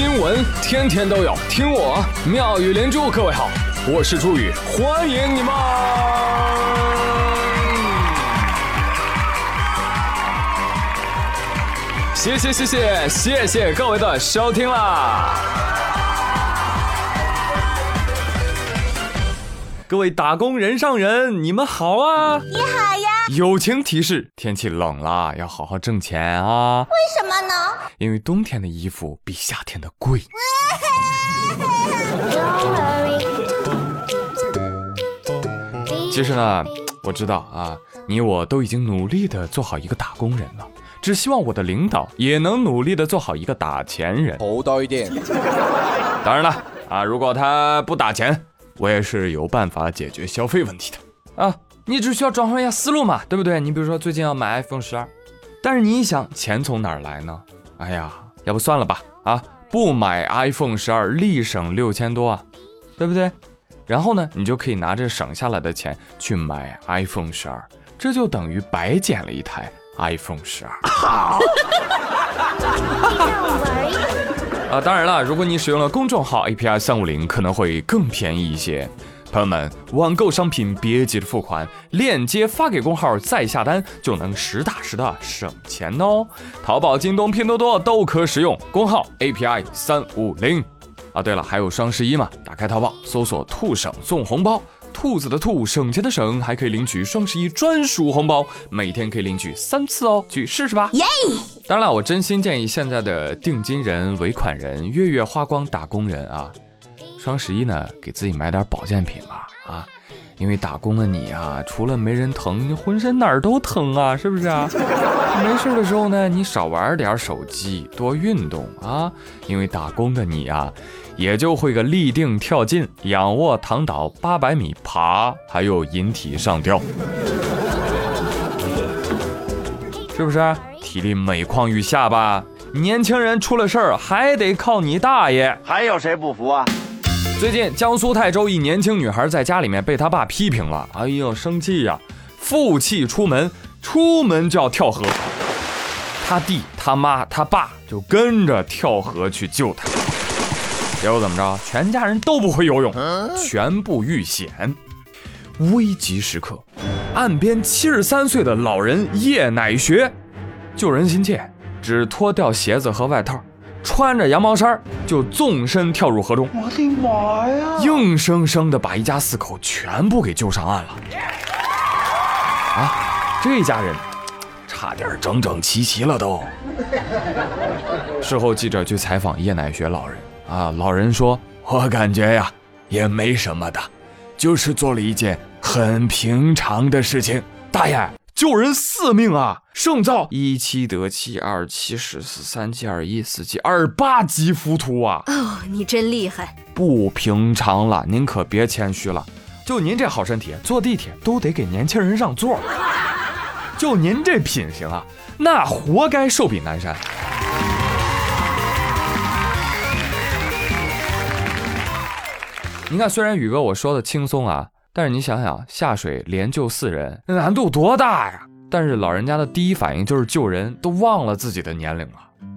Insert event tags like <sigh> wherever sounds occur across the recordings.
新闻天天都有，听我妙语连珠。各位好，我是朱宇，欢迎你们！谢谢谢谢谢谢各位的收听啦！各位打工人上人，你们好啊！你好呀！友情提示：天气冷了，要好好挣钱啊！为什么呢？因为冬天的衣服比夏天的贵。<laughs> 其实呢，我知道啊，你我都已经努力的做好一个打工人了，只希望我的领导也能努力的做好一个打钱人。厚道一点。<laughs> 当然了啊，如果他不打钱，我也是有办法解决消费问题的啊。你只需要转换一下思路嘛，对不对？你比如说最近要买 iPhone 十二，但是你一想，钱从哪儿来呢？哎呀，要不算了吧，啊，不买 iPhone 十二，立省六千多啊，对不对？然后呢，你就可以拿着省下来的钱去买 iPhone 十二，这就等于白捡了一台 iPhone 十二。好 <laughs> 啊，当然了，如果你使用了公众号 API 三五零，可能会更便宜一些。朋友们，网购商品别急着付款，链接发给工号再下单，就能实打实的省钱哦。淘宝、京东、拼多多都可使用工号 API 三五零。啊，对了，还有双十一嘛？打开淘宝，搜索“兔省送红包”，兔子的兔，省钱的省，还可以领取双十一专属红包，每天可以领取三次哦，去试试吧。耶！当然了，我真心建议现在的定金人、尾款人、月月花光打工人啊。双十一呢，给自己买点保健品吧，啊，因为打工的你啊，除了没人疼，你浑身哪儿都疼啊，是不是啊？<laughs> 没事的时候呢，你少玩点手机，多运动啊，因为打工的你啊，也就会个立定跳进、仰卧躺倒、八百米爬，还有引体上吊，是不是？体力每况愈下吧？年轻人出了事儿还得靠你大爷，还有谁不服啊？最近，江苏泰州一年轻女孩在家里面被她爸批评了，哎呦，生气呀，负气出门，出门就要跳河。他弟、他妈、他爸就跟着跳河去救他。结果怎么着？全家人都不会游泳，全部遇险。危急时刻，岸边七十三岁的老人叶乃学救人心切，只脱掉鞋子和外套。穿着羊毛衫就纵身跳入河中，我的妈呀！硬生生的把一家四口全部给救上岸了。啊，这家人差点整整齐齐了都。事后记者去采访叶乃学老人啊，老人说：“我感觉呀，也没什么的，就是做了一件很平常的事情。”大爷。救人四命啊！胜造一七得七，二七十四，三七二一，四七二八级浮屠啊！哦，你真厉害，不平常了，您可别谦虚了。就您这好身体，坐地铁都得给年轻人让座。就您这品行啊，那活该寿比南山。您看，虽然宇哥我说的轻松啊。但是你想想，下水连救四人，那难度多大呀！但是老人家的第一反应就是救人，都忘了自己的年龄了。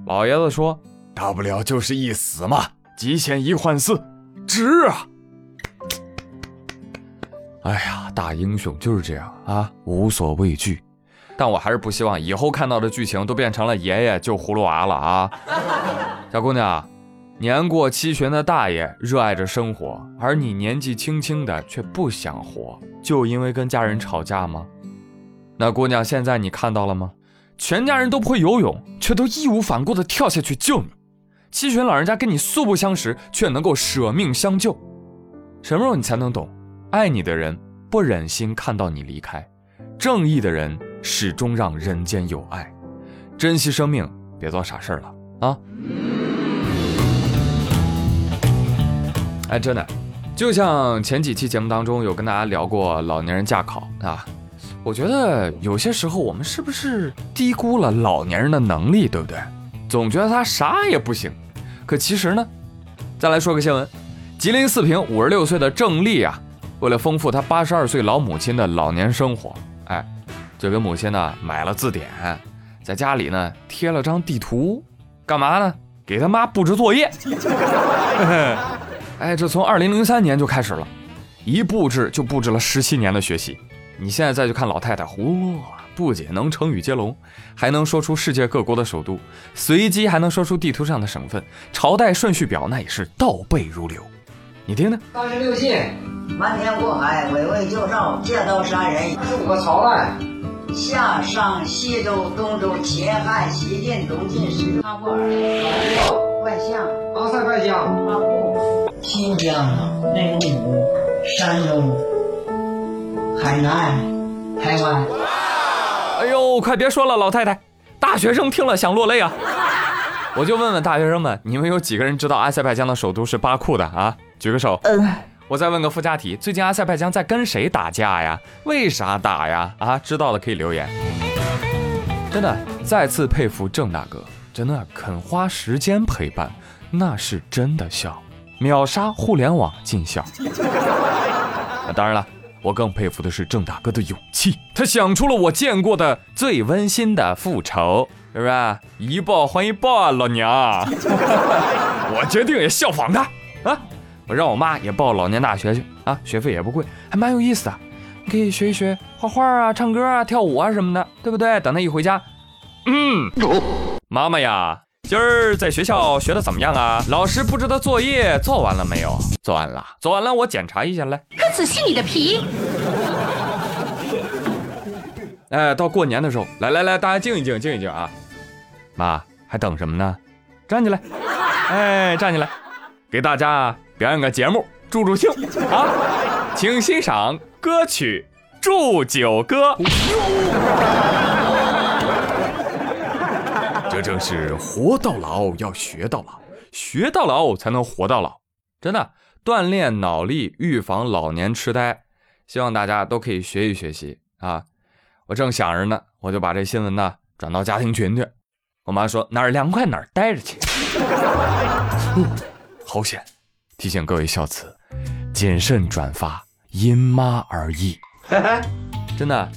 老爷子说：“大不了就是一死嘛，几险一换四，值啊！”哎呀，大英雄就是这样啊，无所畏惧。但我还是不希望以后看到的剧情都变成了爷爷救葫芦娃了啊！小姑娘。年过七旬的大爷热爱着生活，而你年纪轻轻的却不想活，就因为跟家人吵架吗？那姑娘，现在你看到了吗？全家人都不会游泳，却都义无反顾地跳下去救你。七旬老人家跟你素不相识，却能够舍命相救。什么时候你才能懂？爱你的人不忍心看到你离开，正义的人始终让人间有爱。珍惜生命，别做傻事了啊！哎，真的，就像前几期节目当中有跟大家聊过老年人驾考啊，我觉得有些时候我们是不是低估了老年人的能力，对不对？总觉得他啥也不行，可其实呢，再来说个新闻，吉林四平五十六岁的郑丽啊，为了丰富他八十二岁老母亲的老年生活，哎，就给母亲呢买了字典，在家里呢贴了张地图，干嘛呢？给他妈布置作业。<laughs> 哎，这从二零零三年就开始了，一布置就布置了十七年的学习。你现在再去看老太太，嚯，不仅能成语接龙，还能说出世界各国的首都，随机还能说出地图上的省份，朝代顺序表那也是倒背如流。你听听，三十六计，瞒天过海，围魏救赵，借刀杀人，二十五个朝代，夏商西周东周秦汉西晋东晋石阿布尔万象阿塞拜疆、阿布新疆内蒙古山东海南台湾。哎呦，快别说了，老太太，大学生听了想落泪啊！我就问问大学生们，你们有几个人知道阿塞拜疆的首都是巴库的啊？举个手。嗯。我再问个附加题，最近阿塞拜疆在跟谁打架呀？为啥打呀？啊，知道的可以留言。真的，再次佩服郑大哥，真的肯花时间陪伴，那是真的笑，秒杀互联网尽孝。那 <laughs> 当然了。我更佩服的是郑大哥的勇气，他想出了我见过的最温馨的复仇，是不是？一报还一报啊，老娘！<laughs> 我决定也效仿他啊！我让我妈也报老年大学去啊，学费也不贵，还蛮有意思的，你可以学一学画画啊、唱歌啊、跳舞啊什么的，对不对？等他一回家，嗯，妈妈呀。今儿在学校学的怎么样啊？老师布置的作业做完了没有？做完了，做完了，我检查一下来。可仔细你的皮。<laughs> 哎，到过年的时候，来来来，大家静一静，静一静啊！妈，还等什么呢？站起来，<laughs> 哎，站起来，给大家表演个节目，助助兴啊！请欣赏歌曲《祝酒歌》。正是活到老要学到老，学到老才能活到老。真的，锻炼脑力，预防老年痴呆，希望大家都可以学习学习啊！我正想着呢，我就把这新闻呢转到家庭群去。我妈说哪儿凉快哪儿待着去。<laughs> 嗯好险！提醒各位孝子，谨慎转发，因妈而异。<laughs> 真的，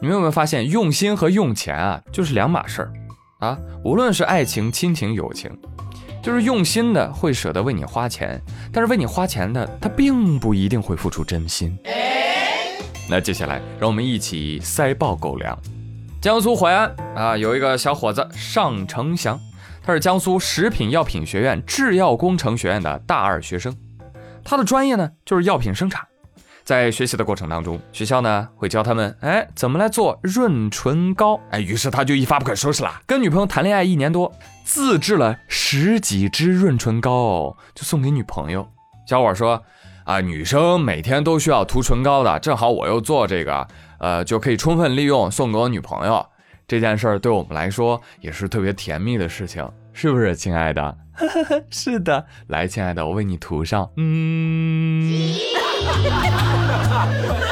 你们有没有发现，用心和用钱啊，就是两码事儿。啊，无论是爱情、亲情、友情，就是用心的会舍得为你花钱，但是为你花钱的他并不一定会付出真心。那接下来让我们一起塞爆狗粮。江苏淮安啊，有一个小伙子尚成祥，他是江苏食品药品学院制药工程学院的大二学生，他的专业呢就是药品生产。在学习的过程当中，学校呢会教他们，哎，怎么来做润唇膏？哎，于是他就一发不可收拾了，跟女朋友谈恋爱一年多，自制了十几支润唇膏，就送给女朋友。小伙说，啊，女生每天都需要涂唇膏的，正好我又做这个，呃，就可以充分利用送给我女朋友。这件事儿对我们来说也是特别甜蜜的事情，是不是，亲爱的？<laughs> <laughs> <laughs> 是的，来，亲爱的，我为你涂上，嗯。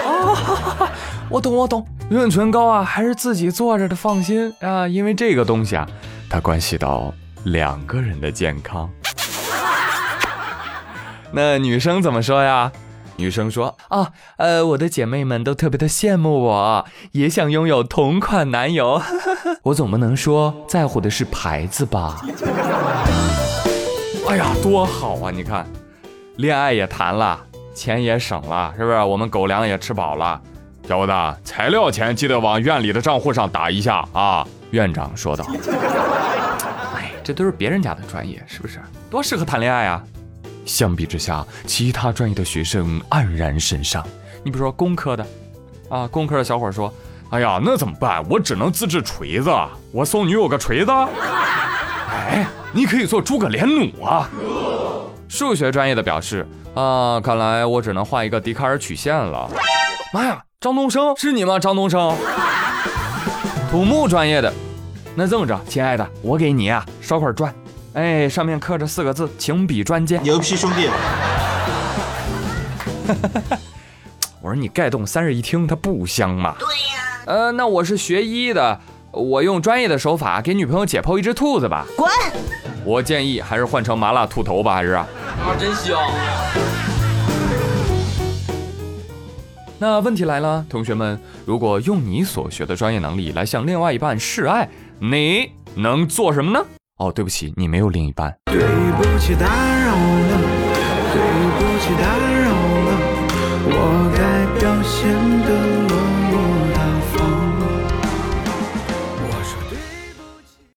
哦，我懂我懂，润唇膏啊，还是自己做着的放心啊，因为这个东西啊，它关系到两个人的健康。那女生怎么说呀？女生说啊，呃，我的姐妹们都特别的羡慕我，也想拥有同款男友。<laughs> 我总不能说在乎的是牌子吧？<laughs> 哎呀，多好啊！你看，恋爱也谈了。钱也省了，是不是？我们狗粮也吃饱了。小伙子，材料钱记得往院里的账户上打一下啊！院长说道。哎，这都是别人家的专业，是不是？多适合谈恋爱啊！相比之下，其他专业的学生黯然神伤。你比如说工科的，啊，工科的小伙说：“哎呀，那怎么办？我只能自制锤子，我送女友个锤子。”哎，你可以做诸葛连弩啊！数学专业的表示。啊，看来我只能画一个笛卡尔曲线了。妈呀，张东升是你吗？张东升，土木专业的，那这么着，亲爱的，我给你啊烧块砖，哎，上面刻着四个字，情比砖坚。牛批兄弟。<laughs> 我说你盖栋三室一厅，它不香吗？对呀。呃，那我是学医的，我用专业的手法给女朋友解剖一只兔子吧。滚！我建议还是换成麻辣兔头吧，还是？啊，真香！那问题来了，同学们，如果用你所学的专业能力来向另外一半示爱，你能做什么呢？哦，对不起，你没有另一半。对不起，打扰了，对不起，打扰了，我。